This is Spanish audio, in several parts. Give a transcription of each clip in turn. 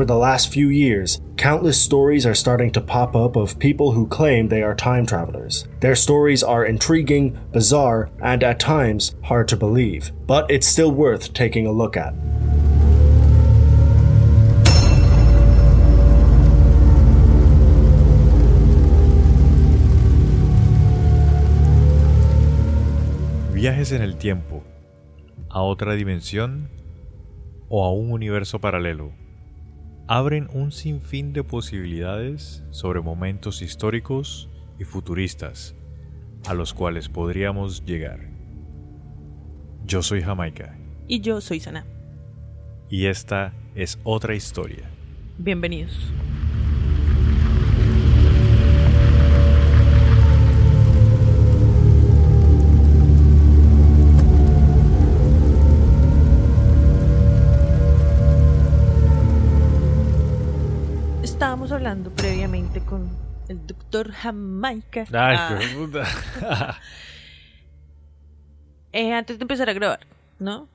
Over the last few years, countless stories are starting to pop up of people who claim they are time travelers. Their stories are intriguing, bizarre, and at times hard to believe, but it's still worth taking a look at. Viajes en el tiempo, a otra dimensión o a un universo paralelo abren un sinfín de posibilidades sobre momentos históricos y futuristas a los cuales podríamos llegar. Yo soy Jamaica. Y yo soy Sana. Y esta es otra historia. Bienvenidos. Doctor Jamaica. Ay, Ah, qué puta. eh, antes de empezar a grabar, ¿no?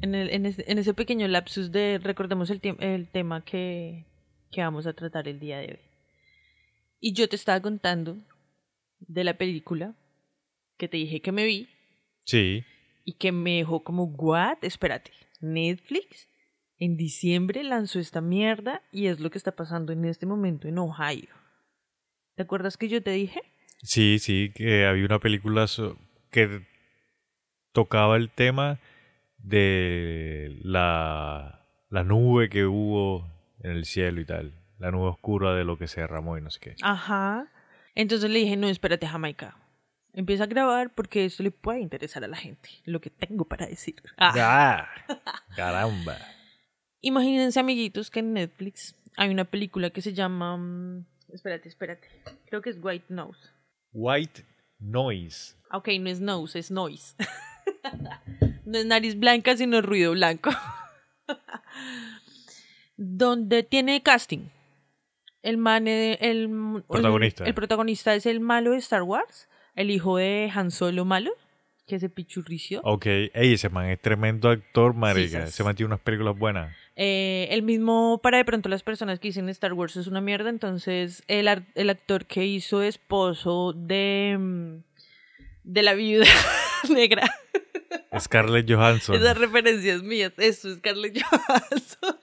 En, el- en ese, en ese pequeño lapsus de recordemos el, el tema que, que vamos a tratar el día de hoy. Y yo te estaba contando de la película que te dije que me vi Sí, y que me dejó como, ¿what? Espérate, Netflix en diciembre lanzó esta mierda y es lo que está pasando en este momento en Ohio. ¿Te acuerdas que yo te dije? sí, sí, que había una película que tocaba el tema de la, la nube que hubo en el cielo y tal. La nube oscura de lo que se derramó y no sé qué. Ajá. Entonces le dije, no, espérate, Jamaica. Empieza a grabar porque esto le puede interesar a la gente, lo que tengo para decir. Ah. ¡Ah! ¡Caramba! Imagínense, amiguitos, que en Netflix hay una película que se llama... Espérate, espérate. Creo que es White Nose. White Noise. Ok, no es nose, es noise. no es nariz blanca, sino ruido blanco. Donde tiene casting. El man, eh, el, el- Protagonista. El, protagonista es el malo de Star Wars, el hijo de Han Solo malo, que se pichurrició. Ok, ey, ese man es tremendo actor, marica. sas. Ese man tiene unas películas buenas. Eh, el mismo para de pronto las personas que dicen Star Wars es una mierda, entonces el, el actor que hizo esposo de, mm, de la viuda negra. Scarlett Johansson. Esas referencias mías. Eso es Scarlett Johansson.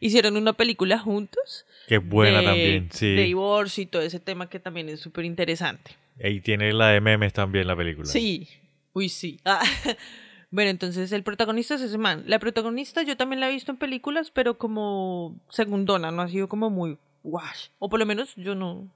Hicieron una película juntos. Es buena de- también, sí. De divorcio y todo ese tema que también es súper interesante. Y tiene la de memes también la película. Sí. Uy, sí. Ah, Bueno, entonces el protagonista es ese man. La protagonista yo también la he visto en películas, pero como segundona, no ha sido como muy wash. O por lo menos yo no.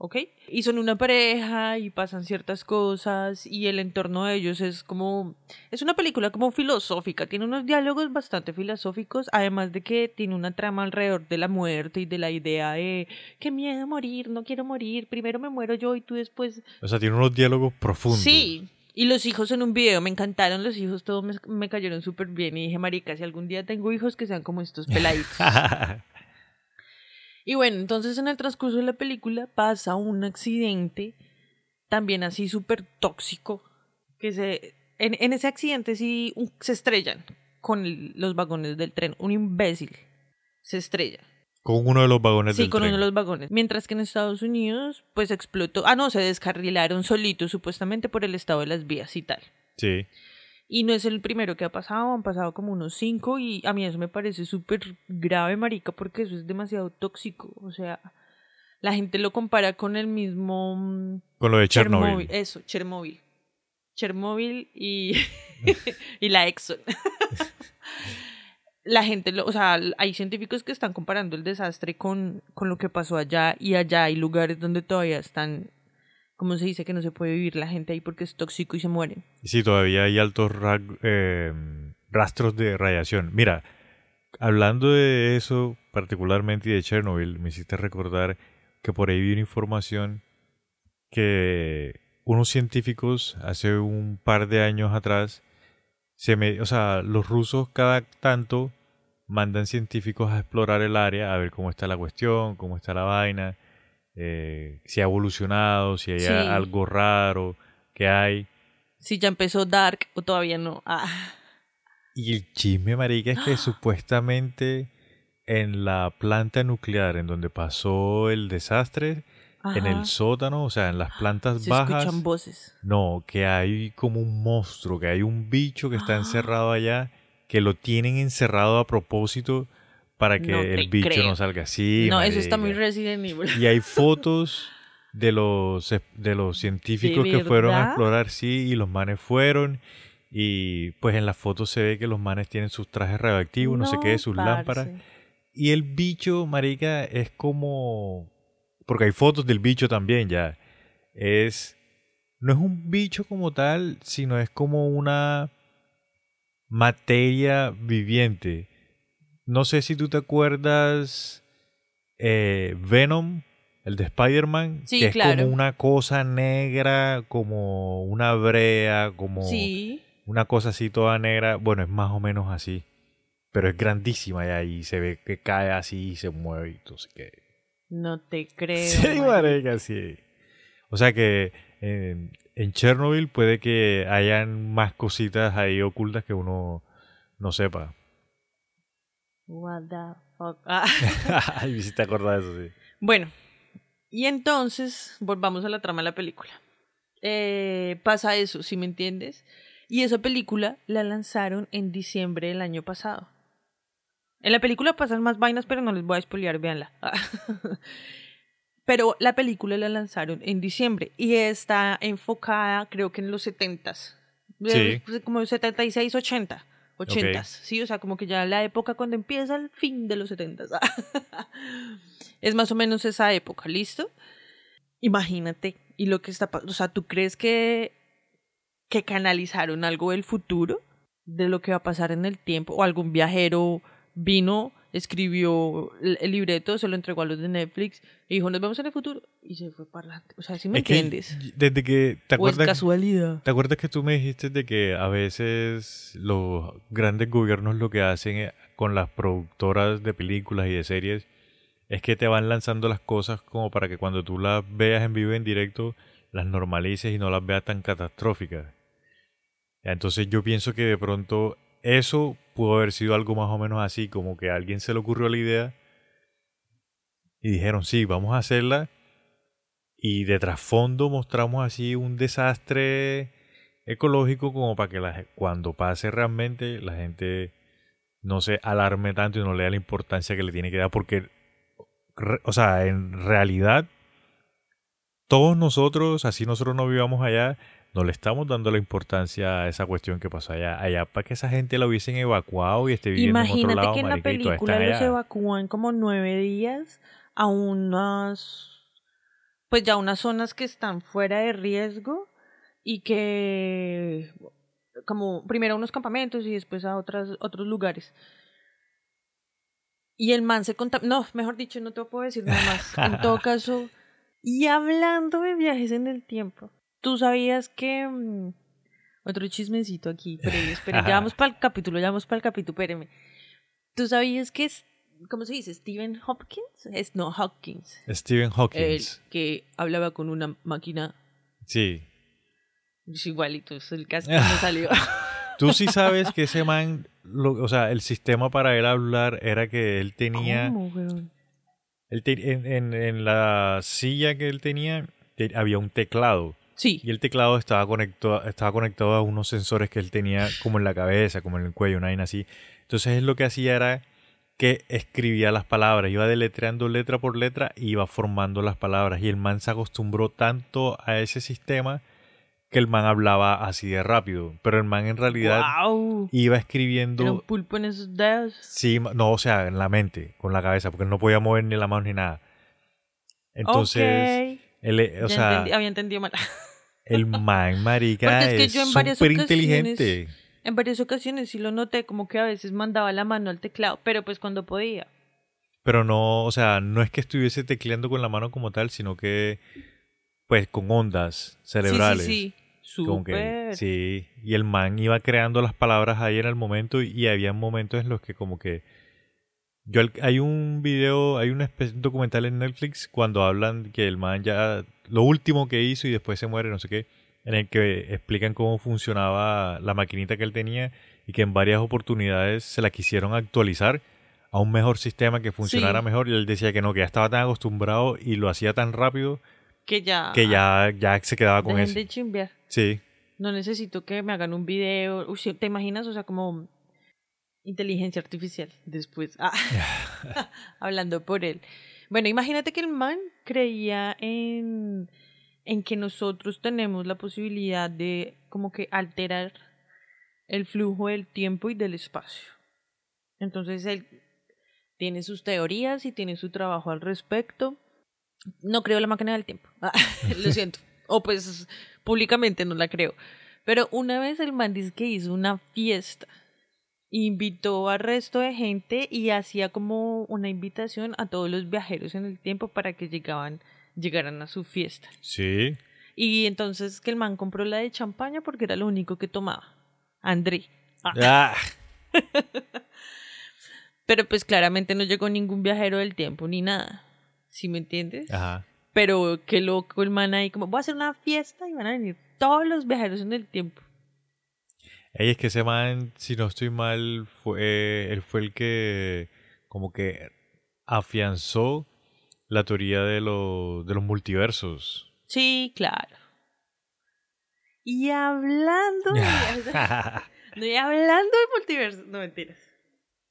¿Ok? Y son una pareja y pasan ciertas cosas y el entorno de ellos es como... Es una película como filosófica, tiene unos diálogos bastante filosóficos, además de que tiene una trama alrededor de la muerte y de la idea de... Qué miedo morir, no quiero morir, primero me muero yo y tú después O sea, tiene unos diálogos profundos. Sí. Y los hijos en un video, me encantaron los hijos, todos me, me cayeron súper bien. Y dije, marica, si algún día tengo hijos que sean como estos peladitos. y bueno, entonces en el transcurso de la película pasa un accidente, también así súper tóxico, que se... En, en ese accidente sí un- se estrellan con el- los vagones del tren. Un imbécil se estrella. Con uno de los vagones Sí, del con tren. uno de los vagones. Mientras que en Estados Unidos, pues explotó. Ah, no, se descarrilaron solitos, supuestamente por el estado de las vías y tal. Sí. Y no es el primero que ha pasado, han pasado como unos cinco y a mí eso me parece súper grave, marica, porque eso es demasiado tóxico. O sea, la gente lo compara con el mismo... mm, Con lo de Chernobyl. Eso, Chernobyl. Chernobyl y, y la Exxon. la gente, lo, o sea, hay científicos que están comparando el desastre con, con lo que pasó allá y allá hay lugares donde todavía están, como se dice, que no se puede vivir la gente ahí porque es tóxico y se mueren. Sí, todavía hay altos ra- eh, rastros de radiación. Mira, hablando de eso particularmente y de Chernobyl, me hiciste recordar que por ahí vi una información que unos científicos hace un par de años atrás, se me, o sea, los rusos cada tanto mandan científicos a explorar el área, a ver cómo está la cuestión, cómo está la vaina, eh, si ha evolucionado, si hay Sí. algo raro que hay. Si ya empezó Dark o todavía no. Ah, Y el chisme, marica, es que supuestamente en la planta nuclear en donde pasó el desastre, en el sótano, o sea, en las plantas Se bajas, escuchan voces. no, que hay como un monstruo, que hay un bicho que está encerrado allá, que lo tienen encerrado a propósito para que No el bicho creo. no salga así. no, eso está muy. Resident Evil. Y hay fotos de los, de los científicos que fueron a explorar, sí, y los manes fueron. Y pues en las fotos se ve que los manes tienen sus trajes radioactivos, no, sé qué, sus parce. lámparas. Y el bicho, marica, es como... Porque hay fotos del bicho también ya. Es... No es un bicho como tal, sino es como una materia viviente. No sé si tú te acuerdas eh, Venom, el de Spider-Man, Sí, que es como una cosa negra, como una brea, como Sí. una cosa así toda negra. Bueno, es más o menos así. Pero es grandísima y se ve que cae así y se mueve y qué. No te creo. Sí, marica, sí. O sea que en, en Chernobyl puede que hayan más cositas ahí ocultas que uno no sepa. What the fuck. Ah. Ay, si te acordás de eso, sí. Bueno, y entonces volvamos a la trama de la película. Eh, pasa eso, si me entiendes? Y esa película la lanzaron en diciembre del año pasado. En la película pasan más vainas, pero no les voy a spoilear, véanla. pero la película la lanzaron en diciembre y está enfocada, creo que en los 70s. Sí. Eh, Como 76, 80. 80 Ok. sí, o sea, como que ya la época cuando empieza el fin de los 70 es más o menos esa época, ¿listo? Imagínate, y lo que está pasando, o sea, ¿tú crees que, que canalizaron algo del futuro? De lo que va a pasar en el tiempo, o algún viajero vino, escribió el, libreto, se lo entregó a los de Netflix y dijo, nos vemos en el futuro, y se fue para adelante. O sea, ¿sí me Es que entiendes? desde que te O es acuerdas casualidad. ¿Te acuerdas que tú me dijiste de que a veces los grandes gobiernos lo que hacen eh, con las productoras de películas y de series es que te van lanzando las cosas como para que cuando tú las veas en vivo y en directo las normalices y no las veas tan catastróficas? Entonces yo pienso que de pronto eso pudo haber sido algo más o menos así, como que a alguien se le ocurrió la idea y dijeron, sí, vamos a hacerla y de trasfondo mostramos así un desastre ecológico como para que cuando pase realmente la gente no se alarme tanto y no le la importancia que le tiene que dar porque o sea en realidad todos nosotros así nosotros no vivamos allá no le estamos dando la importancia a esa cuestión que pasó allá allá para que esa gente la hubiesen evacuado y esté viviendo en otro lado que en la película los allá. evacúan como nueve días a unas, pues ya unas zonas que están fuera de riesgo y que, como primero a unos campamentos y después a otras, otros lugares. Y el man se contamina, no, mejor dicho, no te puedo decir nada más. En todo caso, y hablando de viajes en el tiempo, ¿tú sabías que... mm, otro chismecito aquí, pero espere, ya vamos para el capítulo, ya vamos para el capítulo, espéreme. ¿Tú sabías que es, ¿cómo se dice? Stephen Hopkins? Es, no, Hopkins. Stephen El Hawkins que hablaba con una máquina sí es igualito, es el caso que me salió. Tú sí sabes que ese man, lo- o sea, el sistema para él hablar era que él tenía, ¿Cómo, weón? él te- en, en- en la silla que él tenía te- había un teclado Sí, y el teclado estaba conectado, estaba conectado a unos sensores que él tenía como en la cabeza, como en el cuello, una vaina así. Entonces él lo que hacía era que escribía las palabras, iba deletreando letra por letra y iba formando las palabras y el man se acostumbró tanto a ese sistema que el man hablaba así de rápido, pero el man en realidad wow. iba Era escribiendo un pulpo en esos dedos. Sí, no, o sea, en la mente, con la cabeza, porque él no podía mover ni la mano ni nada. Entonces, él, eh, o Ya sea, entendí- había entendido mal. el man, marica, Porque es que súper ocasiones- inteligente. En varias ocasiones sí lo noté, como que a veces mandaba la mano al teclado, pero pues cuando podía. Pero no, o sea, no es que estuviese tecleando con la mano como tal, sino que, pues, con ondas cerebrales. Sí, sí, sí. Que, y el man iba creando las palabras ahí en el momento y había momentos en los que como que yo hay un video, hay un documental en Netflix cuando hablan que el man ya lo último que hizo y después se muere, no sé qué, en el que explican cómo funcionaba la maquinita que él tenía y que en varias oportunidades se la quisieron actualizar a un mejor sistema que funcionara Sí. mejor y él decía que no, que ya estaba tan acostumbrado y lo hacía tan rápido Que ya. que ya, ya se quedaba con eso. Sí, No necesito que me hagan un video. Uy, ¿Te imaginas? O sea, como inteligencia artificial después. Ah, hablando por él. Bueno, imagínate que el man creía en, en que nosotros tenemos la posibilidad de como que alterar el flujo del tiempo y del espacio. Entonces él tiene sus teorías y tiene su trabajo al respecto. No creo la máquina del tiempo. Ah, lo siento. O pues públicamente no la creo. Pero una vez el man dice que hizo una fiesta. Invitó al resto de gente y hacía como una invitación a todos los viajeros en el tiempo para que llegaban, llegaran a su fiesta. sí. Y entonces que el man compró la de champaña porque era lo único que tomaba. André. Ah. Ah, Pero pues claramente no llegó ningún viajero del tiempo ni nada. ¿Sí me entiendes? ajá. Pero qué loco el man ahí, como voy a hacer una fiesta y van a venir todos los viajeros en el tiempo. Ey, es que ese man, si no estoy mal, fue, él fue el que como que afianzó la teoría de, los de los multiversos. Sí, claro. Y hablando de no, y hablando de multiverso, no mentiras.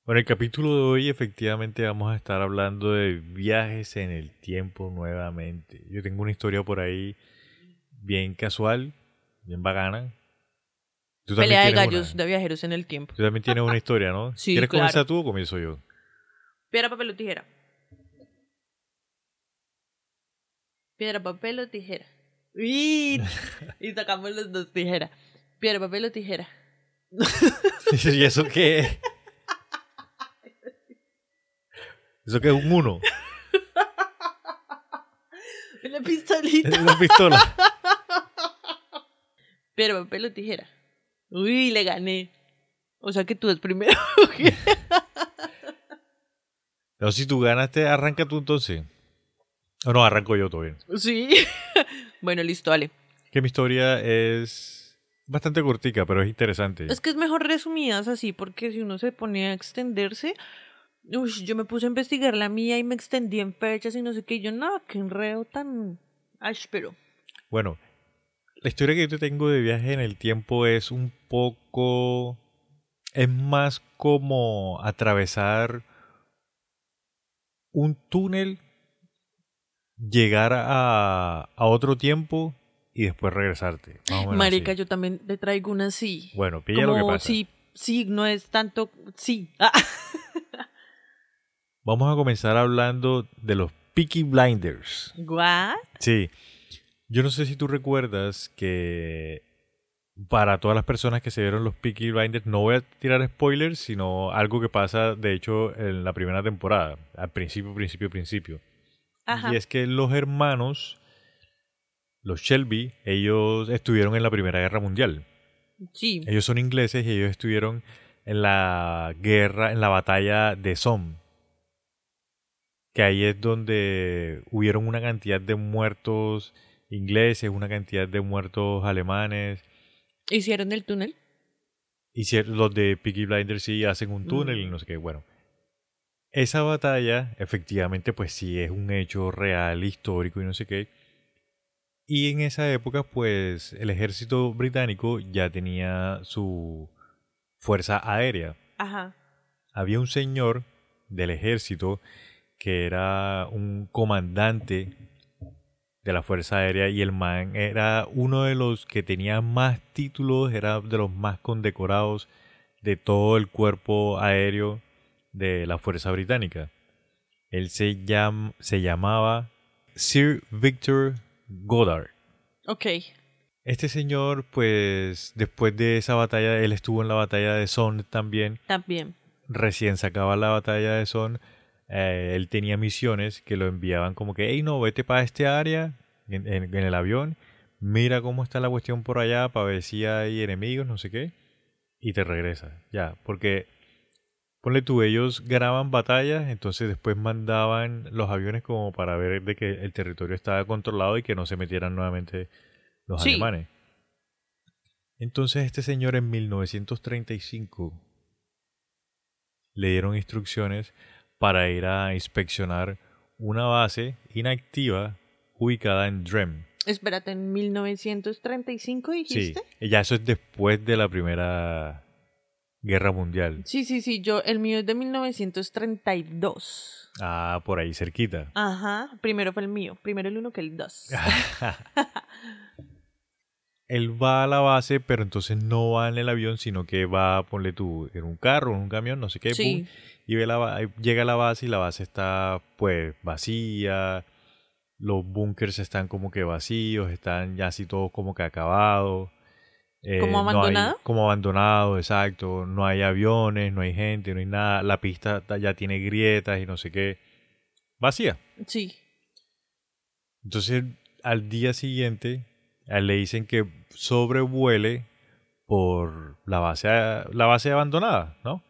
Bueno, el capítulo de hoy efectivamente vamos a estar hablando de viajes en el tiempo nuevamente. Yo tengo una historia por ahí bien casual, bien bacana. Tú Pelea de gallos una. de viajeros en el tiempo. Tú también tienes una historia, ¿no? Sí, ¿Quieres claro. comenzar tú o comienzo yo? Piedra, papel o tijera. Piedra, papel o tijera. Y, y sacamos los dos tijera. Piedra, papel o tijera. ¿Y eso qué? ¿Eso qué es un uno? Una pistolita. Una pistola. Piedra, papel o tijera. Uy, le gané. O sea que tú es primero. No, si tú ganaste, arranca tú entonces. O no, arranco yo todavía. sí. bueno, listo, dale. Que mi historia es bastante cortica, pero es interesante. Es que es mejor resumidas así, porque si uno se pone a extenderse. Uy, yo me puse a investigar la mía y me extendí en fechas y no sé qué. Y yo, no, qué enredo tan áspero. Bueno, la historia que yo te tengo de viaje en el tiempo es un poco... Es más como atravesar un túnel, llegar a, a otro tiempo y después regresarte. Marica, así. yo también le traigo una así. Bueno, pilla lo que Como pasa. sí, sí, no es tanto. Sí. Ah, Vamos a comenzar hablando de los Peaky Blinders. ¿What? Sí. Yo no sé si tú recuerdas que para todas las personas que se vieron los Peaky Blinders, no voy a tirar spoilers, sino algo que pasa, de hecho, en la primera temporada, al principio, principio, principio. Ajá. Y es que los hermanos, los Shelby, ellos estuvieron en la Primera Guerra Mundial. Sí. Ellos son ingleses y ellos estuvieron en la guerra, en la batalla de Somme. Que ahí es donde hubieron una cantidad de muertos ingleses, una cantidad de muertos alemanes. ¿Hicieron el túnel? Y cier- los de Peaky Blinders sí hacen un túnel y Mm. no sé qué. Bueno, esa batalla efectivamente pues sí es un hecho real, histórico y no sé qué. Y en esa época pues el ejército británico ya tenía su fuerza aérea. Ajá. Había un señor del ejército que era un comandante de la Fuerza Aérea y el man era uno de los que tenía más títulos, era de los más condecorados de todo el cuerpo aéreo de la Fuerza Británica. Él se, llam- se llamaba Sir Victor Goddard. Ok. Este señor, pues, después de esa batalla, él estuvo en la batalla de Somme también. También. Recién sacaba la batalla de Somme, eh, él tenía misiones que lo enviaban como que, hey, no, vete para este área en, en- en el avión, mira cómo está la cuestión por allá para ver si hay enemigos, no sé qué, y te regresa. Ya, porque, ponle tú, ellos ganaban batallas, entonces después mandaban los aviones como para ver de que el territorio estaba controlado y que no se metieran nuevamente los Sí. alemanes. Entonces este señor en 1935 le dieron instrucciones para ir a inspeccionar una base inactiva ubicada en Drem. Espérate, ¿en 1935 dijiste? Sí, ya eso es después de la Primera Guerra Mundial. Sí, sí, sí, yo, el mío es de 1932. Ah, por ahí cerquita. Ajá, primero fue el mío, primero el uno que el dos. Él va a la base, pero entonces no va en el avión, sino que va, ponle tú, en un carro, en un camión, no sé qué, Sí. pum, y ve la, llega a la base y la base está pues vacía, los búnkers están como que vacíos, están ya así todos como que acabados. eh, ¿Como no hay- abandonado? como abandonado, exacto. No hay aviones, no hay gente, no hay nada. La pista ta- ya tiene grietas y no sé qué. Vacía. Sí. Entonces, al día siguiente, le dicen que sobrevuele por la base, la base abandonada, ¿no?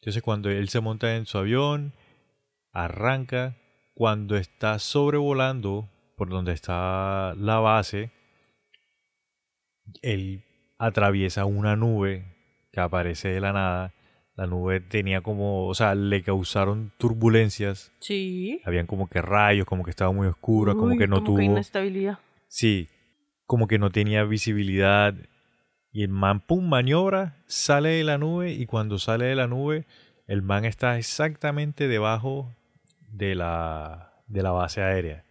Entonces, cuando él se monta en su avión, arranca, cuando está sobrevolando por donde está la base, él atraviesa una nube que aparece de la nada. La nube tenía como, o sea, le causaron turbulencias Sí. habían como que rayos, como que estaba muy oscura, como que no como tuvo, inestabilidad. sí, como que no tenía visibilidad y el man pum maniobra, sale de la nube y cuando sale de la nube el man está exactamente debajo de la de la base aérea.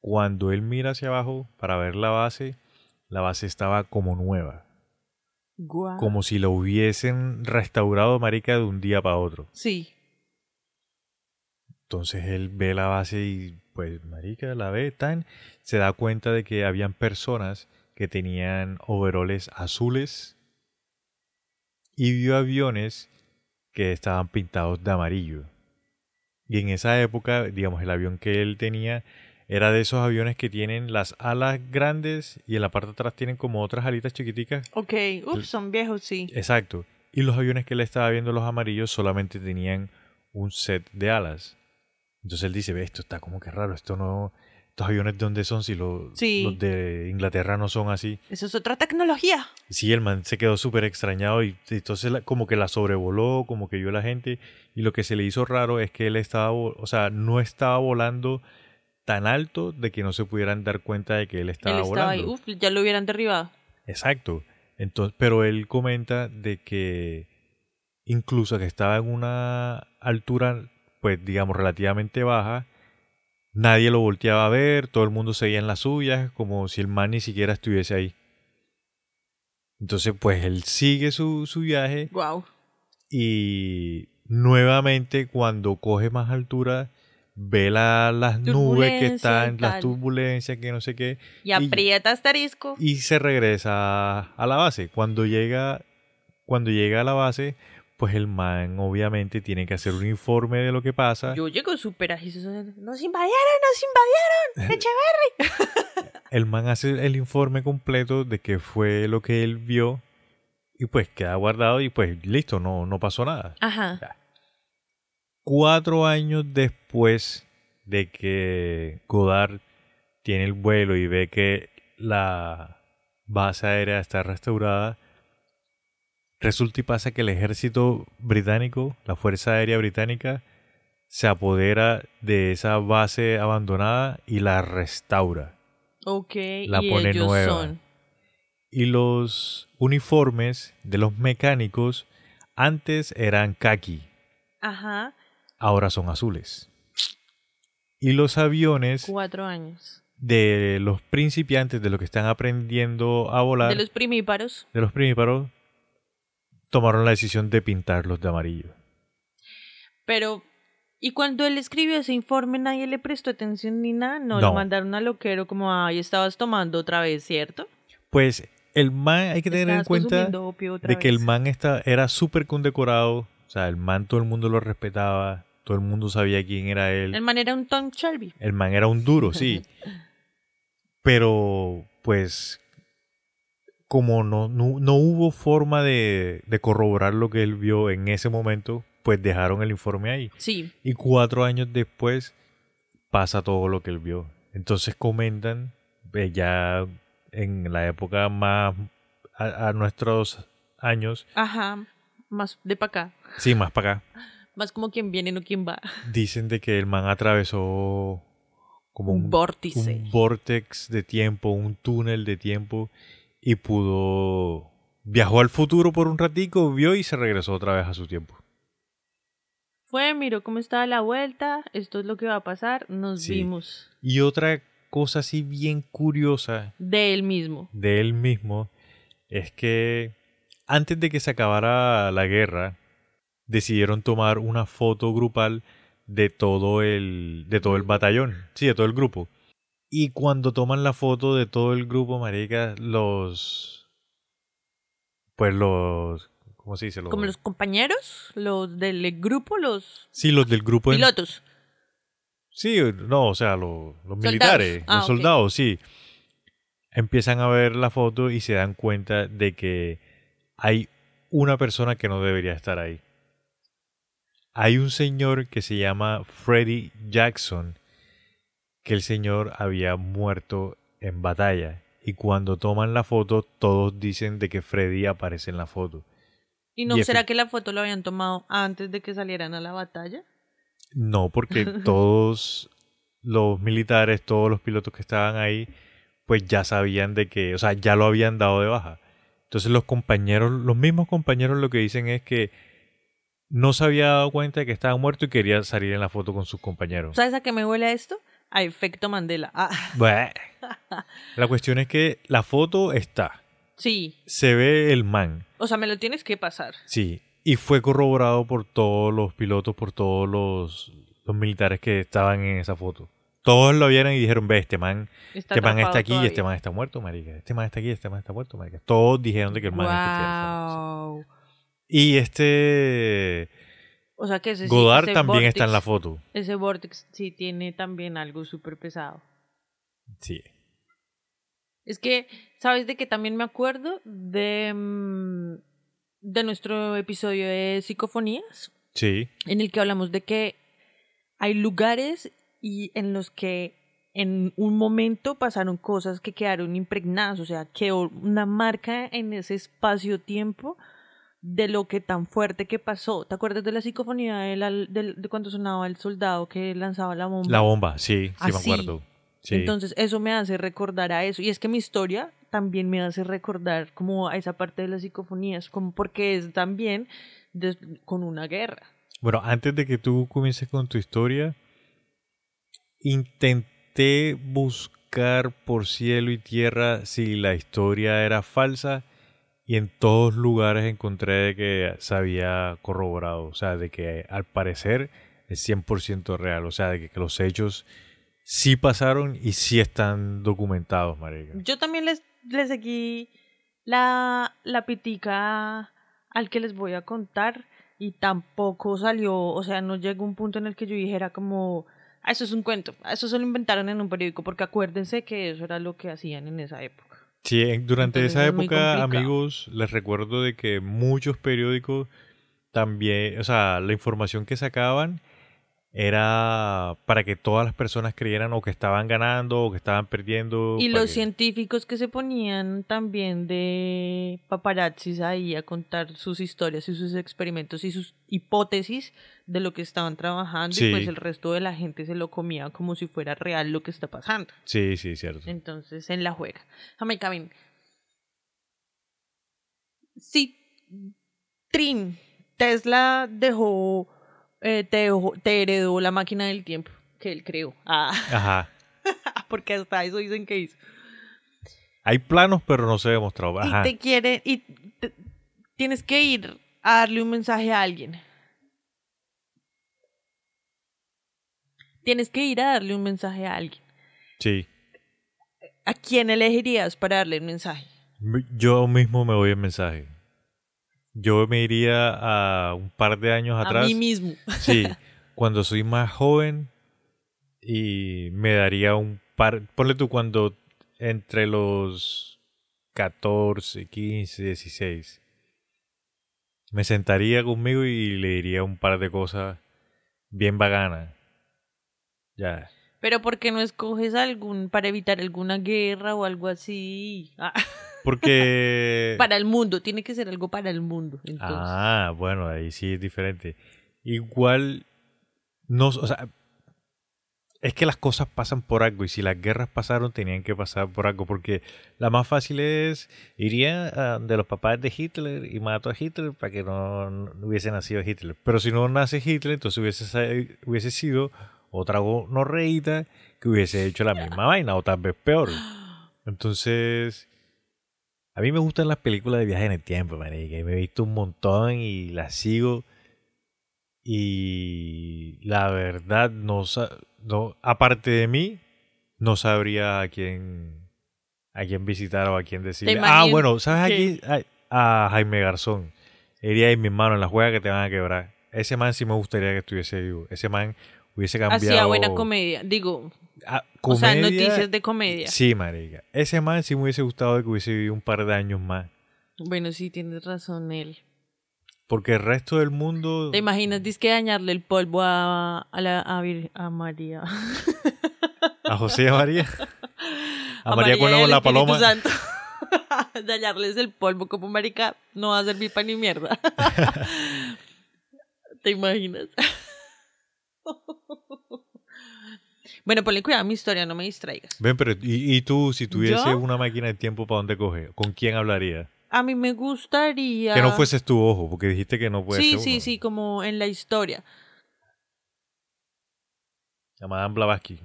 Cuando él mira hacia abajo para ver la base, la base estaba como nueva, como si la hubiesen restaurado marica de un día para otro. Sí. Entonces él ve la base y pues marica la ve tan se da cuenta de que habían personas que tenían overoles azules y vio aviones que estaban pintados de amarillo. Y en esa época, digamos, el avión que él tenía era de esos aviones que tienen las alas grandes y en la parte de atrás tienen como otras alitas chiquiticas. Ok. Ups, son viejos, sí. Exacto. Y los aviones que él estaba viendo, los amarillos, solamente tenían un set de alas. Entonces él dice, ve, esto está como que raro, esto no... Estos aviones de dónde son si lo- Sí. los de Inglaterra no son así. Eso es otra tecnología. Sí, el man se quedó súper extrañado y entonces la- como que la sobrevoló, como que vio a la gente y lo que se le hizo raro es que él estaba, o sea, no estaba volando tan alto de que no se pudieran dar cuenta de que él estaba, Él estaba volando. ahí. Uf, ya lo hubieran derribado. Exacto. Entonces, pero él comenta de que incluso que estaba en una altura, pues digamos, relativamente baja, nadie lo volteaba a ver, todo el mundo seguía en las suyas, como si el man ni siquiera estuviese ahí. Entonces, pues él sigue su, su viaje Wow. y nuevamente cuando coge más altura ve la- las nubes que y están, las turbulencias, que no sé qué, Y aprieta asterisco. y se regresa a la base. Cuando llega, cuando llega a la base, pues el man obviamente tiene que hacer un informe de lo que pasa. Yo llego súper ágil. Nos invadieron, nos invadieron. Echeverry. El man hace el informe completo de qué fue lo que él vio y pues queda guardado y pues listo, no, no pasó nada. Ajá. Cuatro años después de que Godard tiene el vuelo y ve que la base aérea está restaurada, resulta y pasa que el ejército británico, la Fuerza Aérea Británica, se apodera de esa base abandonada y la restaura. Ok. La y pone ellos nueva. son. Y los uniformes de los mecánicos antes eran khaki, Ajá. ahora son azules. Y los aviones Cuatro años. de los principiantes, de los que están aprendiendo a volar, De los primíparos. de los primíparos, tomaron la decisión de pintarlos de amarillo. Pero, ¿y cuando él escribió ese informe nadie le prestó atención ni nada? No, No. lo mandaron a loquero como, ay, estabas tomando otra vez, ¿cierto? Pues el man, hay que tener en cuenta de que el man está, era súper condecorado, o sea, el man todo el mundo lo respetaba, todo el mundo sabía quién era él. El man era un Tom Shelby. El man era un duro, sí. Pero, pues, como no, no, no hubo forma de, de corroborar lo que él vio en ese momento, pues dejaron el informe ahí. Sí. Y cuatro años después pasa todo lo que él vio. Entonces comentan, eh, ya en la época más a, a nuestros años, Ajá, más de para acá. sí, más para acá, Más como quien viene, no quien va. dicen de que el man atravesó como Un un, vórtice. un vortex de tiempo, un túnel de tiempo y pudo viajó al futuro por un ratico, vio y se regresó otra vez a su tiempo. Fue, miró cómo estaba la vuelta, esto es lo que va a pasar, nos Sí. vimos Y otra cosa así bien curiosa de él mismo. de él mismo es que antes de que se acabara la guerra decidieron tomar una foto grupal de todo el de todo el batallón, sí, de todo el grupo. Y cuando toman la foto de todo el grupo, marica, los pues los ¿cómo se dice? Los, Como los compañeros, los del grupo, los Sí, los del grupo en- pilotos. Sí, no, o sea, los, militares, Ah, los ok. soldados, sí. Empiezan a ver la foto y se dan cuenta de que hay una persona que no debería estar ahí. Hay un señor que se llama Freddie Jackson, que el señor había muerto en batalla. Y cuando toman la foto, todos dicen de que Freddy aparece en la foto. ¿Y no Y será que la foto lo habían tomado antes de que salieran a la batalla? No, porque todos los militares, todos los pilotos que estaban ahí, pues ya sabían de que, o sea, ya lo habían dado de baja. Entonces los compañeros, los mismos compañeros lo que dicen es que no se había dado cuenta de que estaba muerto y quería salir en la foto con sus compañeros. ¿Sabes a qué me huele esto? A efecto Mandela. Ah. La cuestión es que la foto está, sí. se ve el man, O sea, me lo tienes que pasar. sí, y fue corroborado por todos los pilotos, por todos los, los militares que estaban en esa foto. Todos lo vieron y dijeron, ve, este man Está Este man está aquí y este man está muerto, marica. Este man está aquí y este man está muerto, marica. Todos dijeron de que el man Wow. estaba. Y este O sea que ese, Godard ese también está en la foto. Ese vortex sí tiene también algo súper pesado. Sí. Es que, ¿sabes de qué también me acuerdo? De, mm, de nuestro episodio de psicofonías, Sí. en el que hablamos de que hay lugares y en los que en un momento pasaron cosas que quedaron impregnadas, o sea, quedó una marca en ese espacio-tiempo de lo que tan fuerte que pasó. ¿Te acuerdas de la psicofonía del- de cuando sonaba el soldado que lanzaba la bomba? La bomba, sí, sí Así. me acuerdo. Sí. Entonces eso me hace recordar a eso. Y es que mi historia también me hace recordar como a esa parte de las psicofonías, como porque es también con una guerra. Bueno, antes de que tú comiences con tu historia, intenté buscar por cielo y tierra si la historia era falsa y en todos lugares encontré que se había corroborado, o sea, de que al parecer es 100% real, o sea, de que, que los hechos sí pasaron y sí están documentados, marica. Yo también les, les seguí la, la pitica al que les voy a contar y tampoco salió, o sea, no llegó un punto en el que yo dijera como, "Ah, eso es un cuento, ah, eso se lo inventaron en un periódico, porque acuérdense que eso era lo que hacían en esa época. Sí, durante Entonces esa es época, amigos, les recuerdo de que muchos periódicos también, o sea, la información que sacaban era para que todas las personas creyeran o que estaban ganando o que estaban perdiendo. Y los que- científicos que se ponían también de paparazzis ahí a contar sus historias y sus experimentos y sus hipótesis de lo que estaban trabajando Sí. y pues el resto de la gente se lo comía como si fuera real lo que está pasando. Sí, sí, cierto. Entonces, en la juega. Jamaica, ven. Si Trin, Tesla dejó, eh, te, dejó- te heredó la máquina del tiempo que él creó. Ah, Ajá. porque hasta eso dicen que hizo. Hay planos, pero no se ha demostrado. Ajá. Y te quiere, y te- tienes que ir a darle un mensaje a alguien. Tienes que ir a darle un mensaje a alguien. Sí. ¿A quién elegirías para darle un mensaje? Yo mismo me voy el mensaje. Yo me iría a un par de años A atrás. mí mismo. Sí, cuando soy más joven y me daría un par, ponle tú cuando entre los 14, 15, 16, me sentaría conmigo y le diría un par de cosas bien baganas. Ya. Pero ¿por qué no escoges algún para evitar alguna guerra o algo así? Ah, Porque... Para el mundo, tiene que ser algo para el mundo. Entonces. Ah, bueno, ahí sí es diferente. Igual, no, o sea, es que las cosas pasan por algo y si las guerras pasaron tenían que pasar por algo porque la más fácil es iría de los papás de Hitler y mato a Hitler para que no, no hubiese nacido Hitler. Pero si no nace Hitler, entonces hubiese, hubiese sido otra reída que hubiese hecho la misma vaina o tal vez peor. Entonces, a mí me gustan las películas de viaje en el tiempo, marica, y me he visto un montón y las sigo y la verdad no, no aparte de mí no sabría a quién a quién visitar o a quién decirle. Ah, bueno, ¿sabes aquí? A, Jaime Garzón. Iría mi hermano en la juega que te van a quebrar. Ese man sí me gustaría que estuviese vivo. Ese man hubiese cambiado. Hacía buena comedia. Digo, Ah, o sea, noticias de comedia. Sí, marica. Ese man sí me hubiese gustado que hubiese vivido un par de años más. Bueno, sí, tienes razón él. Porque el resto del mundo... ¿Te imaginas que dañarle el polvo a, a, la, a, María? ¿A José y a María? A, María, con la, paloma. Dañarles el polvo como marica no va a servir para ni mierda. ¿Te imaginas? Bueno, ponle cuidado a mi historia, no me distraigas. Ven, pero ¿y, tú, si tuviese una máquina de tiempo, ¿para dónde coge? ¿Con quién hablaría? A mí me gustaría... Que no fueses tu ojo, porque dijiste que no puede sí, ser Sí, sí, sí, como en la historia. A Madame Blavatsky.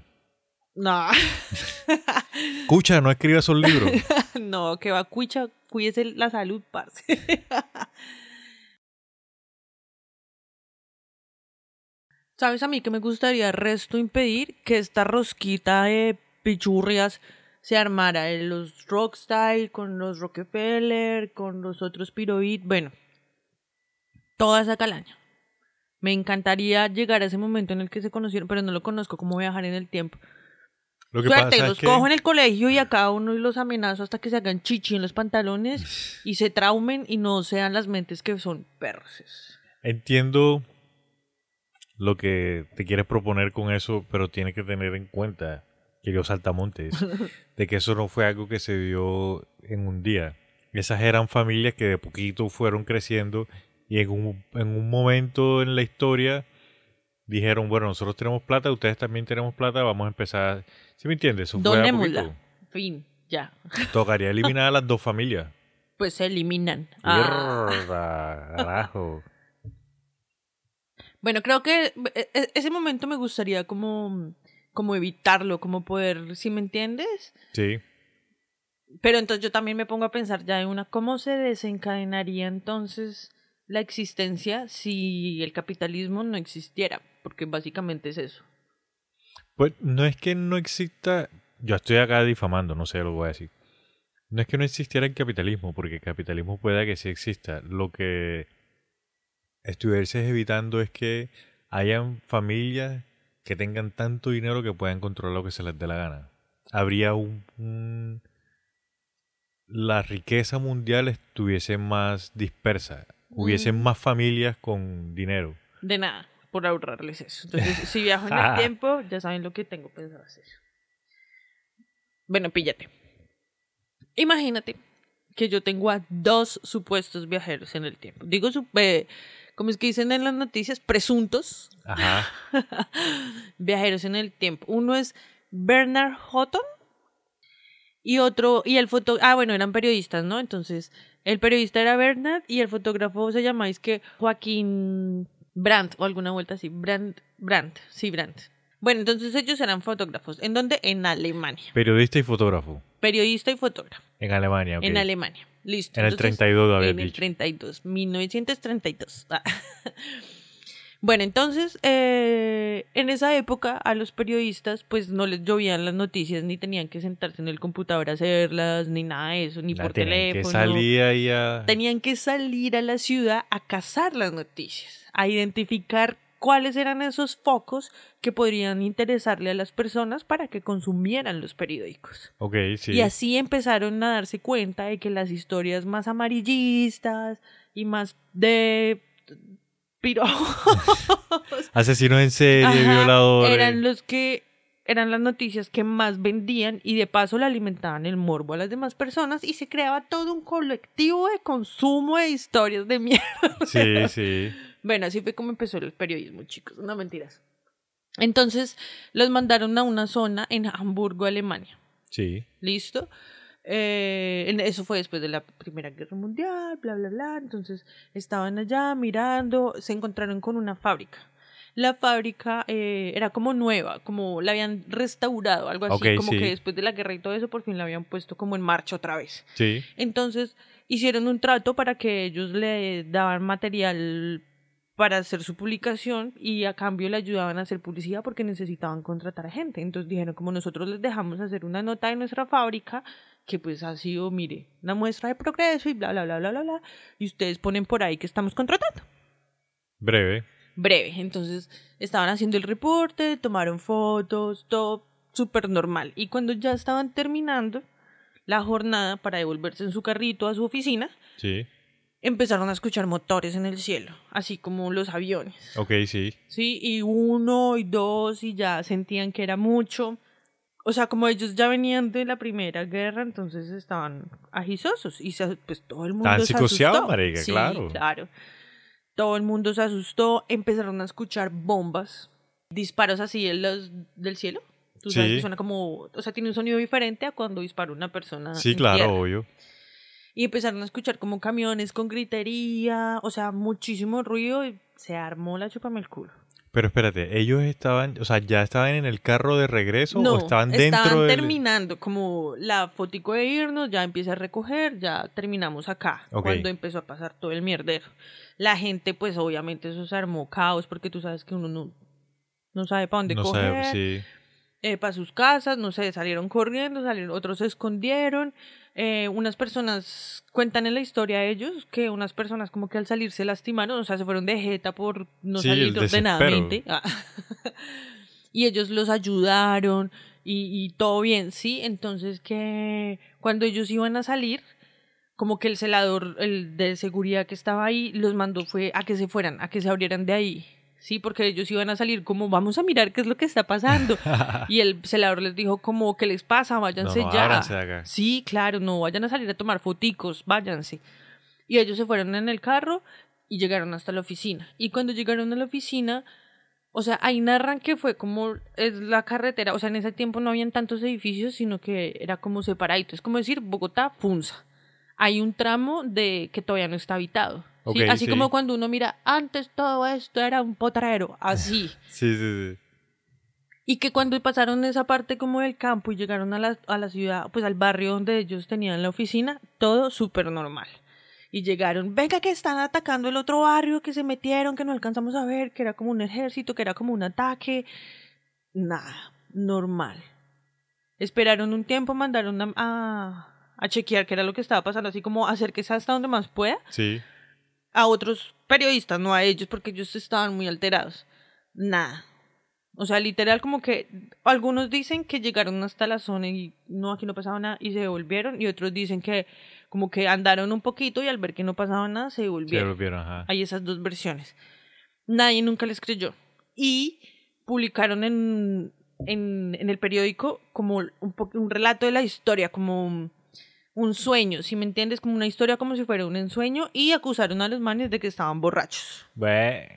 No. Cucha, no escriba esos libros. no, que va Cucha, cuídese la salud, parce. ¿Sabes a mí que me gustaría resto impedir que esta rosquita de pichurrias se armara en los Rockstyle, con los Rockefeller, con los otros Piroid, bueno, toda esa calaña. Me encantaría llegar a ese momento en el que se conocieron, pero no lo conozco, cómo viajar en el tiempo. Lo que Suerte, los cojo en el colegio y a cada uno los amenazo hasta que se hagan chichi en los pantalones y se traumen y no sean las mentes que son perros. Entiendo lo que te quieres proponer con eso, pero tienes que tener en cuenta, querido Saltamontes, de que eso no fue algo que se dio en un día. Esas eran familias que de poquito fueron creciendo y en un, en un momento en la historia dijeron, bueno, nosotros tenemos plata, ustedes también tenemos plata, vamos a empezar. ¿Sí me entiendes? Eso fue Fin, ya. Tocaría eliminar a las dos familias. Pues se eliminan. Ah. Bueno, creo que e, e, ese momento me gustaría como, como evitarlo, como poder, ¿sí me entiendes? Sí. Pero entonces yo también me pongo a pensar ya en una, ¿cómo se desencadenaría entonces la existencia si el capitalismo no existiera? Porque básicamente es eso. Pues no es que no exista, yo estoy acá difamando, no sé lo voy a decir. No es que no existiera el capitalismo, porque el capitalismo pueda que sí exista. Lo que estuviese evitando es que hayan familias que tengan tanto dinero que puedan controlar lo que se les dé la gana. Habría un, la riqueza mundial estuviese más dispersa, hubiesen mm. más familias con dinero. De nada, por ahorrarles eso. Entonces, si viajo en el tiempo, ya saben lo que tengo pensado hacer. Bueno, píllate. Imagínate que yo tengo a dos supuestos viajeros en el tiempo. Digo, eh, como es que dicen en las noticias, presuntos Ajá. viajeros en el tiempo. Uno es Bernard Houghton y otro, y el foto, ah, bueno, eran periodistas, ¿no? Entonces, el periodista era Bernard y el fotógrafo se llamáis que Joaquín Brandt o alguna vuelta así, Brandt, Brandt, sí, Brandt. Bueno, entonces ellos eran fotógrafos. ¿En dónde? En Alemania. Periodista y fotógrafo. Periodista y fotógrafo. En Alemania, ok. En Alemania. Listo. En el 32 En el 32, 1932. Ah. Bueno, entonces, eh, en esa época a los periodistas pues no les llovían las noticias, ni tenían que sentarse en el computador a hacerlas, ni nada de eso, ni por teléfono. Que Tenían que salir a la ciudad a cazar las noticias, a identificar cuáles eran esos focos que podrían interesarle a las personas para que consumieran los periódicos. sí. Y así empezaron a darse cuenta de que las historias más amarillistas y más de piro asesinos en serie, violadores eran los que eran las noticias que más vendían y de paso le alimentaban el morbo a las demás personas y se creaba todo un colectivo de consumo de historias de mierda. Sí, sí. Bueno, así fue como empezó el periodismo, chicos, no mentiras. Entonces los mandaron a una zona en Hamburgo, Alemania. Sí. ¿Listo? Eh, eso fue después de la Primera Guerra Mundial, bla, bla, bla. Entonces estaban allá mirando, se encontraron con una fábrica. La fábrica eh, era como nueva, como la habían restaurado, algo así, Ok, como sí. que después de la guerra y todo eso, por fin la habían puesto como en marcha otra vez. Sí. Entonces hicieron un trato para que ellos le daban material para hacer su publicación y a cambio le ayudaban a hacer publicidad porque necesitaban contratar a gente. Entonces dijeron como nosotros les dejamos hacer una nota de nuestra fábrica que pues ha sido, mire, una muestra de progreso y bla, bla, bla, bla, bla, bla. Y ustedes ponen por ahí que estamos contratando. Breve. Breve. Entonces estaban haciendo el reporte, tomaron fotos, todo súper normal. Y cuando ya estaban terminando la jornada para devolverse en su carrito a su oficina, Sí. Empezaron a escuchar motores en el cielo, así como los aviones. Ok, sí. Sí, y uno y dos y ya sentían que era mucho. O sea, como ellos ya venían de la primera guerra, entonces estaban agisosos y se- pues todo el mundo Estaban se asustó. marica, Sí, claro. claro. Todo el mundo se asustó, empezaron a escuchar bombas, disparos así en los del cielo. Tú sabes Sí. que suena como, o sea, tiene un sonido diferente a cuando dispara una persona. Sí, en claro, tierra. obvio. Y empezaron a escuchar como camiones con gritería, o sea, muchísimo ruido y se armó la chupame el culo. Pero espérate, ellos estaban, o sea, ya estaban en el carro de regreso No, o estaban dentro estaban del... terminando, como la fotico de irnos, ya empieza a recoger, ya terminamos acá, Ok. cuando empezó a pasar todo el mierdero. La gente, pues obviamente eso se armó caos, porque tú sabes que uno no, no sabe para dónde No coger, sé, sí. Eh, para sus casas, no sé, salieron corriendo, salieron, otros se escondieron. Eh, unas personas cuentan en la historia ellos que unas personas como que al salir se lastimaron, o sea, se fueron de jeta por no Sí, salir ordenadamente. Ah. y ellos los ayudaron y, y todo bien, sí. Entonces que cuando ellos iban a salir, como que el celador, el de seguridad que estaba ahí, los mandó fue a que se fueran, a que se abrieran de ahí. Sí, porque ellos iban a salir como vamos a mirar qué es lo que está pasando. y el celador les dijo como ¿qué les pasa? Váyanse No, no, ya. de acá. Sí, claro, no vayan a salir a tomar foticos, váyanse. Y ellos se fueron en el carro y llegaron hasta la oficina. Y cuando llegaron a la oficina, o sea, ahí narran que fue como es la carretera, o sea, en ese tiempo no habían tantos edificios, sino que era como separadito. Es como decir Bogotá, Funza. Hay un tramo de que todavía no está habitado. Así sí. como cuando uno mira, antes todo esto era un potrero, así. Sí, sí, sí. Y que cuando pasaron esa parte como del campo y llegaron a la, a la ciudad, pues al barrio donde ellos tenían la oficina, todo súper normal. Y llegaron, venga que están atacando el otro barrio, que se metieron, que no alcanzamos a ver, que era como un ejército, que era como un ataque. Nada, normal. Esperaron un tiempo, mandaron a, a, a chequear qué era lo que estaba pasando, así como acérquese hasta donde más pueda Sí. A otros periodistas, no a ellos, porque ellos estaban muy alterados. Nada. O sea, literal como que algunos dicen que llegaron hasta la zona y no, aquí no pasaba nada y se devolvieron y otros dicen que como que andaron un poquito y al ver que no pasaba nada se Se devolvieron. volvieron, ajá. Hay esas dos versiones. Nadie nunca les creyó. Y publicaron en, en, en el periódico como un, un relato de la historia, como un, sueño, si me entiendes, como una historia como si fuera un ensueño y acusaron a los manes de que estaban borrachos. Bue-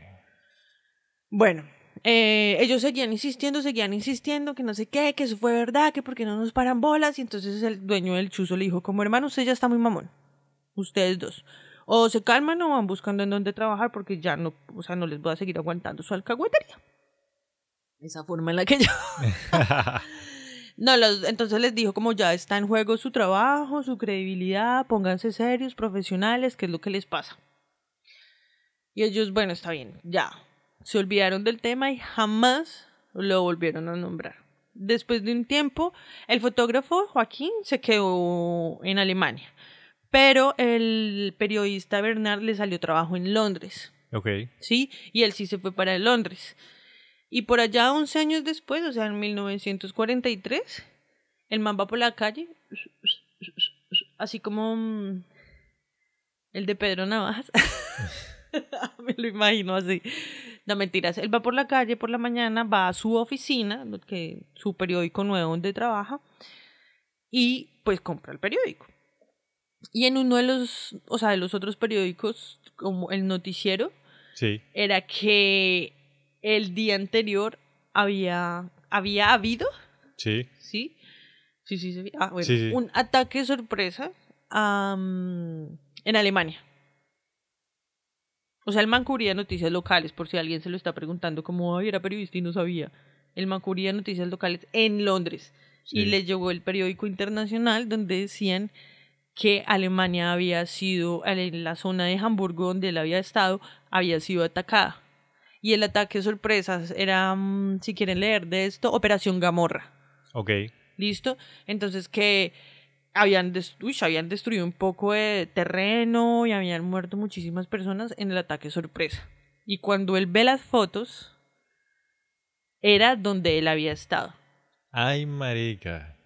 Bueno, eh, ellos seguían insistiendo, seguían insistiendo, que no sé qué, que eso fue verdad, que porque no nos paran bolas. Y entonces el dueño del chuzo le dijo, como hermano, usted ya está muy mamón. Ustedes dos. O se calman o van buscando en dónde trabajar porque ya no, o sea, no les voy a seguir aguantando su alcahuetería. Esa forma en la que yo... No, los- entonces les dijo como ya está en juego su trabajo, su credibilidad, pónganse serios, profesionales, qué es lo que les pasa. Y ellos, bueno, está bien, ya. Se olvidaron del tema y jamás lo volvieron a nombrar. Después de un tiempo, el fotógrafo Joaquín se quedó en Alemania, pero el periodista Bernard le salió trabajo en Londres. ok. ¿sí? Y él sí se fue para Londres. Y por allá, 11 años después, o sea, en 1943, el man va por la calle, así como mm, el de Pedro Navajas. Me lo imagino así. No mentiras, él va por la calle por la mañana, va a su oficina, que su periódico nuevo donde trabaja, y pues compra el periódico. Y en uno de los, o sea, de los otros periódicos, como el noticiero, Sí. era que el día anterior había, había habido, Sí. ¿sí? Sí, sí, sí. Ah, bueno, Sí, sí. un ataque sorpresa en Alemania. O sea, el man cubría noticias locales, por si alguien se lo está preguntando, como, ay, era periodista y no sabía. El man cubría noticias locales en Londres. Y le llegó el periódico internacional donde decían que Alemania había sido, en la zona de Hamburgo donde él había estado, había sido atacada. Y el ataque sorpresa era, mm, si quieren leer de esto, Operación Gamorra. Ok. ¿Listo? Entonces que habían, uy, habían destruido un poco de terreno y habían muerto muchísimas personas en el ataque sorpresa. Y cuando él ve las fotos, era donde él había estado. Ay, marica.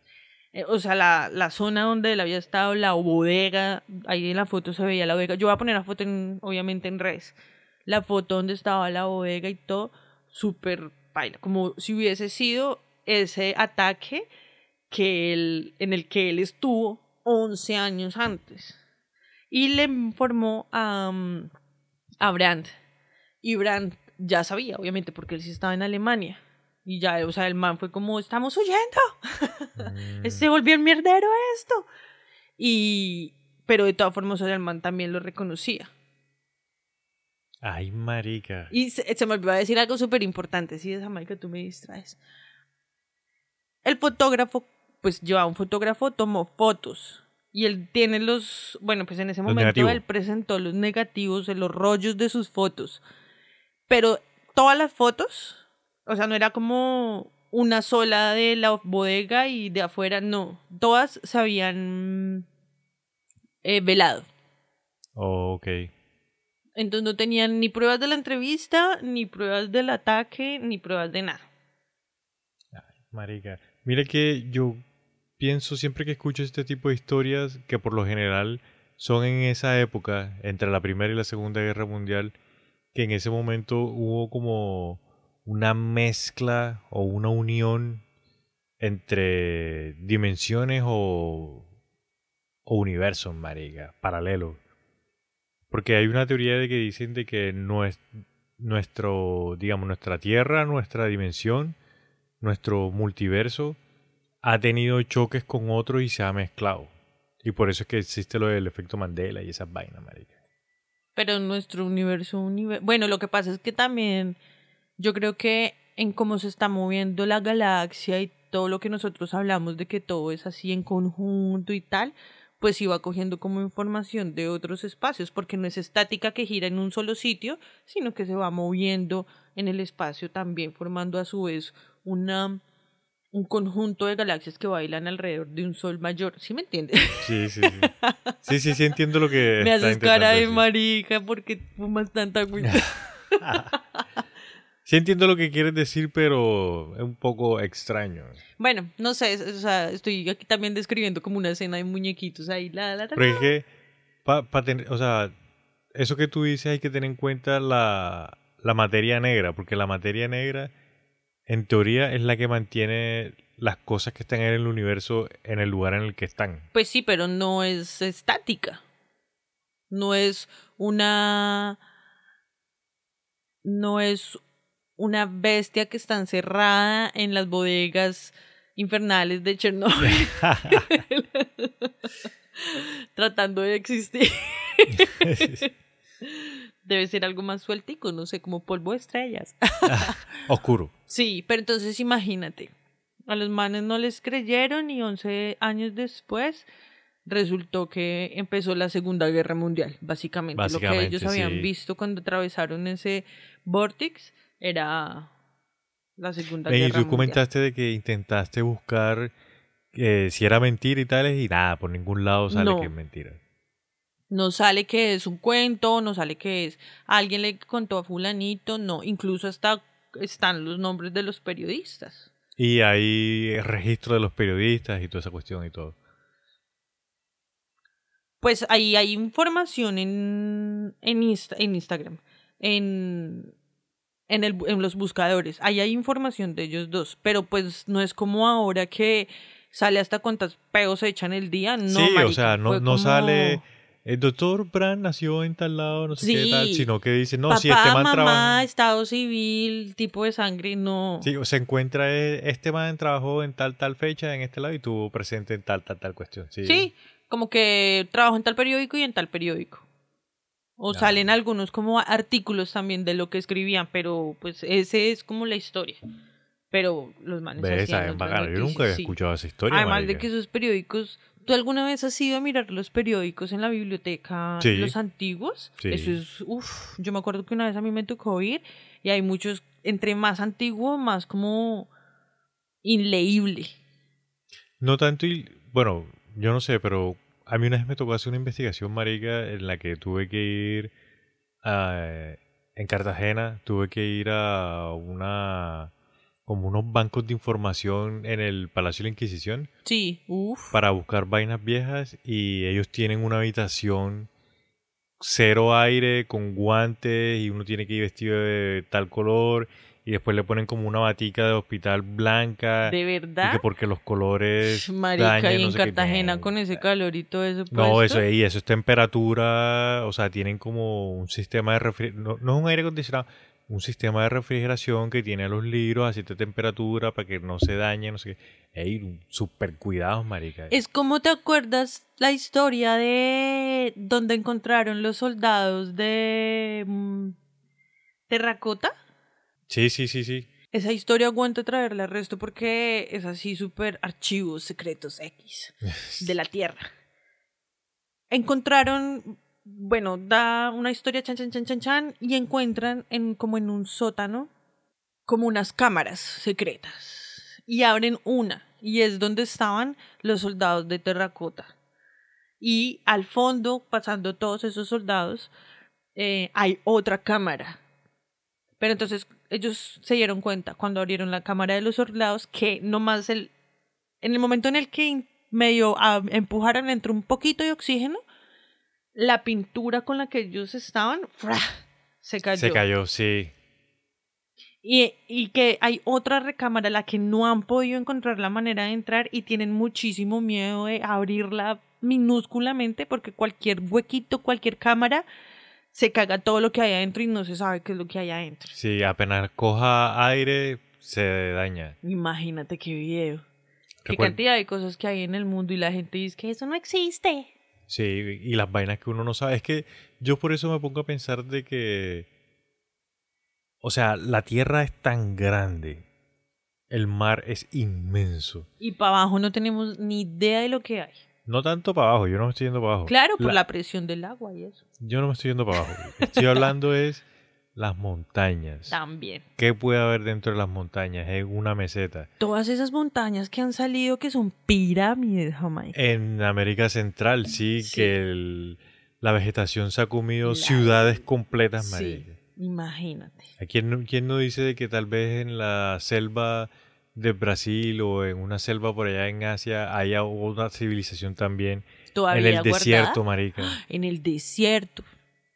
Eh, O sea, la, la zona donde él había estado, la bodega, ahí en la foto se veía la bodega. Yo voy a poner la foto, en, obviamente, en redes. La foto donde estaba la bodega y todo, súper paila. Como si hubiese sido ese ataque que él, en el que él estuvo 11 años antes. Y le informó a, mm, a Brandt. Y Brandt ya sabía, obviamente, porque él sí estaba en Alemania. Y ya, o sea, el man fue como, estamos huyendo. Mm. Se volvió un mierdero esto. Y, pero de todas formas, o sea, el man también lo reconocía. Ay, marica. Y se, se me olvidó decir algo súper importante. Si es Jamaica, tú me distraes. El fotógrafo, pues lleva un fotógrafo, tomó fotos. Y él tiene los, bueno, pues en ese Los momento negativos. él presentó los negativos, los rollos de sus fotos. Pero todas las fotos, o sea, no era como una sola de la bodega y de afuera, no. Todas se habían eh, velado. Oh, ok. Entonces no tenían ni pruebas de la entrevista, ni pruebas del ataque, ni pruebas de nada. Marica. Mira que yo pienso siempre que escucho este tipo de historias que por lo general son en esa época, entre la Primera y la Segunda Guerra Mundial, que en ese momento hubo como una mezcla o una unión entre dimensiones o, o universos, marica, paralelos. Porque hay una teoría de que dicen de que nues- nuestro, digamos, nuestra Tierra, nuestra dimensión, nuestro multiverso ha tenido choques con otros y se ha mezclado. Y por eso es que existe lo del efecto Mandela y esas vainas, marica. Pero nuestro universo, univer- bueno, lo que pasa es que también yo creo que en cómo se está moviendo la galaxia y todo lo que nosotros hablamos de que todo es así en conjunto y tal, pues iba cogiendo como información de otros espacios, porque no es estática que gira en un solo sitio, sino que se va moviendo en el espacio también, formando a su vez una un conjunto de galaxias que bailan alrededor de un sol mayor. ¿Sí me entiendes? Sí, sí, sí. Sí, sí, sí entiendo lo que me haces cara de marica porque fumas tanta agüita. Sí entiendo lo que quieres decir, pero es un poco extraño. Bueno, no sé, o sea, estoy aquí también describiendo como una escena de muñequitos ahí, la, la, la, Porque es que, pa, pa tener, o sea, eso que tú dices hay que tener en cuenta la, la materia negra, porque la materia negra, en teoría, es la que mantiene las cosas que están en el universo en el lugar en el que están. Pues sí, pero no es estática. No es una. No es una bestia que está encerrada en las bodegas infernales de Chernobyl. tratando de existir. Debe ser algo más sueltico, no sé, como polvo de estrellas. Oscuro. Sí, pero entonces imagínate, a los manes no les creyeron y 11 años después resultó que empezó la Segunda Guerra Mundial, básicamente. Lo que Básicamente, ellos habían sí. visto cuando atravesaron ese vortex era la Segunda Ey, y Guerra tú Mundial. comentaste de que intentaste buscar eh, si era mentira y tales, y nada, por ningún lado sale No. que es mentira. No sale que es un cuento, no sale que es alguien le contó a fulanito, no, incluso hasta están los nombres de los periodistas. Y hay registro de los periodistas y toda esa cuestión y todo. Pues ahí hay información en, en, Insta- en Instagram, en, en, el, en los buscadores. Ahí hay información de ellos dos, pero pues no es como ahora que sale hasta cuántas peos se echan el día. No, sí, o marica, sea, no, no como sale. El doctor Brand nació en tal lado, no sé qué Sí. tal, sino que dice, no, Papá, si este man mamá, trabaja. estado civil, tipo de sangre, no. Sí, o se encuentra, eh, este man trabajó en tal, tal fecha en este lado y tuvo presente en tal, tal, tal cuestión. Sí. Sí, como que trabajo en tal periódico y en tal periódico. O salen algunos como artículos también de lo que escribían, pero pues ese es como la historia. Pero los manes Ves, hacían. Yo nunca había sí. escuchado esa historia. Además de que esos periódicos, ¿tú alguna vez has ido a mirar los periódicos en la biblioteca, Sí. los antiguos? Sí. Eso es, uff, yo me acuerdo que una vez a mí me tocó ir y hay muchos, entre más antiguo, más como inleíble. No tanto, y, bueno, yo no sé, pero a mí una vez me tocó hacer una investigación, marica, en la que tuve que ir a, en Cartagena, tuve que ir a una, como unos bancos de información en el Palacio de la Inquisición Sí, uff. para buscar vainas viejas y ellos tienen una habitación cero aire con guantes y uno tiene que ir vestido de tal color y después le ponen como una batica de hospital blanca ¿De y verdad? que porque los colores Marica, dañan, y no en sé. Cartagena con ese calor y todo eso. no, eso, y eso es temperatura, o sea, tienen como un sistema de refrigeración, no, no es un aire acondicionado, un sistema de refrigeración que tiene los libros a cierta temperatura para que no se dañen, no sé qué. Ey, super cuidados, marica. Es como te acuerdas la historia de donde encontraron los soldados de mm, terracota. Sí, sí, sí, sí. Esa historia aguanta traerla al resto porque es así súper archivos secretos X de la Tierra. Encontraron, bueno, da una historia chan chan chan chan chan y encuentran en como en un sótano como unas cámaras secretas y abren una y es donde estaban los soldados de terracota. Y al fondo, pasando todos esos soldados, eh, hay otra cámara. Pero entonces ellos se dieron cuenta cuando abrieron la cámara de los soldados que nomás el, en el momento en el que medio ah, empujaron entró un poquito de oxígeno, la pintura con la que ellos estaban ¡fra! se cayó. Se cayó, sí. Y, y que hay otra recámara a la que no han podido encontrar la manera de entrar y tienen muchísimo miedo de abrirla minúsculamente porque cualquier huequito, cualquier cámara se caga todo lo que hay adentro y no se sabe qué es lo que hay adentro. Sí, apenas coja aire, se daña. Imagínate qué video. Qué cantidad de cosas que hay en el mundo y la gente dice que eso no existe. Sí, y las vainas que uno no sabe. Es que yo por eso me pongo a pensar de que. O sea, la tierra es tan grande. El mar es inmenso. Y para abajo no tenemos ni idea de lo que hay. No tanto para abajo, yo no me estoy yendo para abajo. Claro, por La- la presión del agua y eso. Yo no me estoy yendo para abajo. Estoy hablando es las montañas. También. ¿Qué puede haber dentro de las montañas? En una meseta. Todas esas montañas que han salido que son pirámides, Jamaica. En América Central, sí, Sí. que el- la vegetación se ha comido La- ciudades completas, Sí, imagínate. ¿A quién, no- quién no dice de que tal vez en la selva de Brasil o en una selva por allá en Asia haya una civilización también? Todavía en el guardada desierto, marica. En el desierto.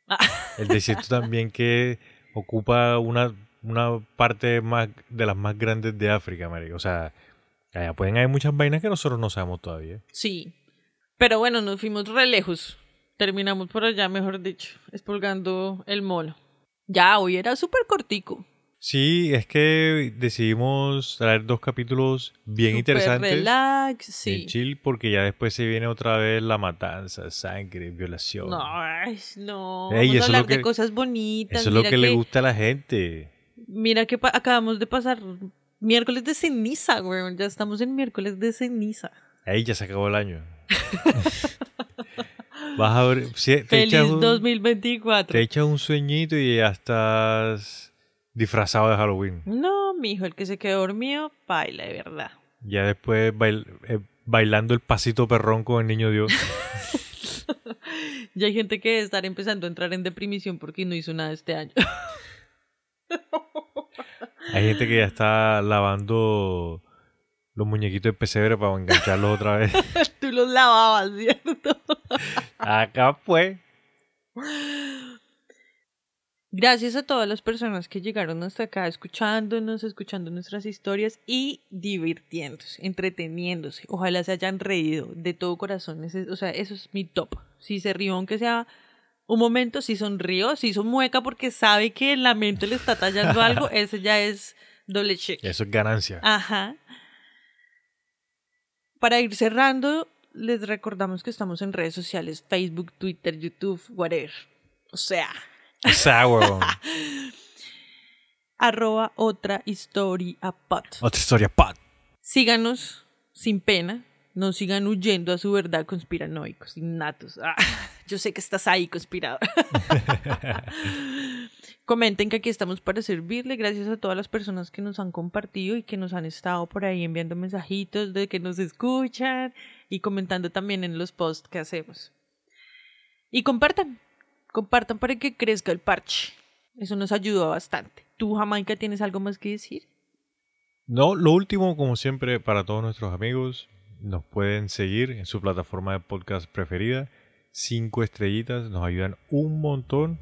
Ah, El desierto también que ocupa una, una parte más de las más grandes de África, marica. O sea, allá pueden haber muchas vainas que nosotros no sabemos todavía. sí. Pero bueno, nos fuimos re lejos. Terminamos por allá, mejor dicho, expulgando el mono. Ya, hoy era súper cortico. Sí, es que decidimos traer dos capítulos bien Súper interesantes. relax, bien sí. chill, porque ya después se viene otra vez la matanza, sangre, violación. No, no. Ey, Vamos a es hablar lo que- de cosas bonitas. Eso es lo que, le gusta a la gente. Mira que acabamos de pasar miércoles de ceniza, güey. Ya estamos en miércoles de ceniza. Ahí ya se acabó el año. Vas a ver, si te, Feliz echas un, 2024. te echas un sueñito y ya estás disfrazado de Halloween. No, mijo, el que se quedó dormido, baila de verdad. Ya después bail- eh, bailando el pasito perrón con el niño Dios. Ya hay gente que debe estar empezando a entrar en deprimición porque no hizo nada este año. Hay gente que ya está lavando los muñequitos de pesebre para engancharlos otra vez. Tú los lavabas, ¿cierto? Acá pues. Gracias a todas las personas que llegaron hasta acá escuchándonos, escuchando nuestras historias y divirtiéndose, entreteniéndose. Ojalá se hayan reído de todo corazón. o sea, eso es mi top. Si se rió, aunque sea un momento, si sonrió, si hizo mueca porque sabe que en la mente le está tallando algo, eso ya es doble check. Eso es ganancia. Ajá. Para ir cerrando, les recordamos que estamos en redes sociales, Facebook, Twitter, YouTube, whatever. O sea. Huevón. Arroba otra historia pot. Otra historia pot. Síganos sin pena. No sigan huyendo a su verdad conspiranoicos, innatos. Ah, yo sé que estás ahí, conspirador. Comenten que aquí estamos para servirle. Gracias a todas las personas que nos han compartido y que nos han estado por ahí enviando mensajitos de que nos escuchan y comentando también en los posts que hacemos. Y compartan, compartan para que crezca el parche. Eso nos ayuda bastante. ¿Tú, Jamaica, tienes algo más que decir? No, lo último, como siempre, para todos nuestros amigos, nos pueden seguir en su plataforma de podcast preferida. Cinco estrellitas nos ayudan un montón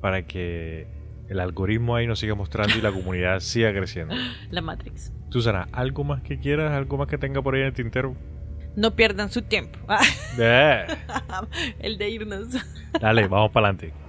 para que el algoritmo ahí nos siga mostrando y la comunidad siga creciendo. La Matrix. Tú, Sara, ¿algo más que quieras? ¿Algo más que tenga por ahí en el tintero? No pierdan su tiempo. el de irnos. Dale, vamos para adelante.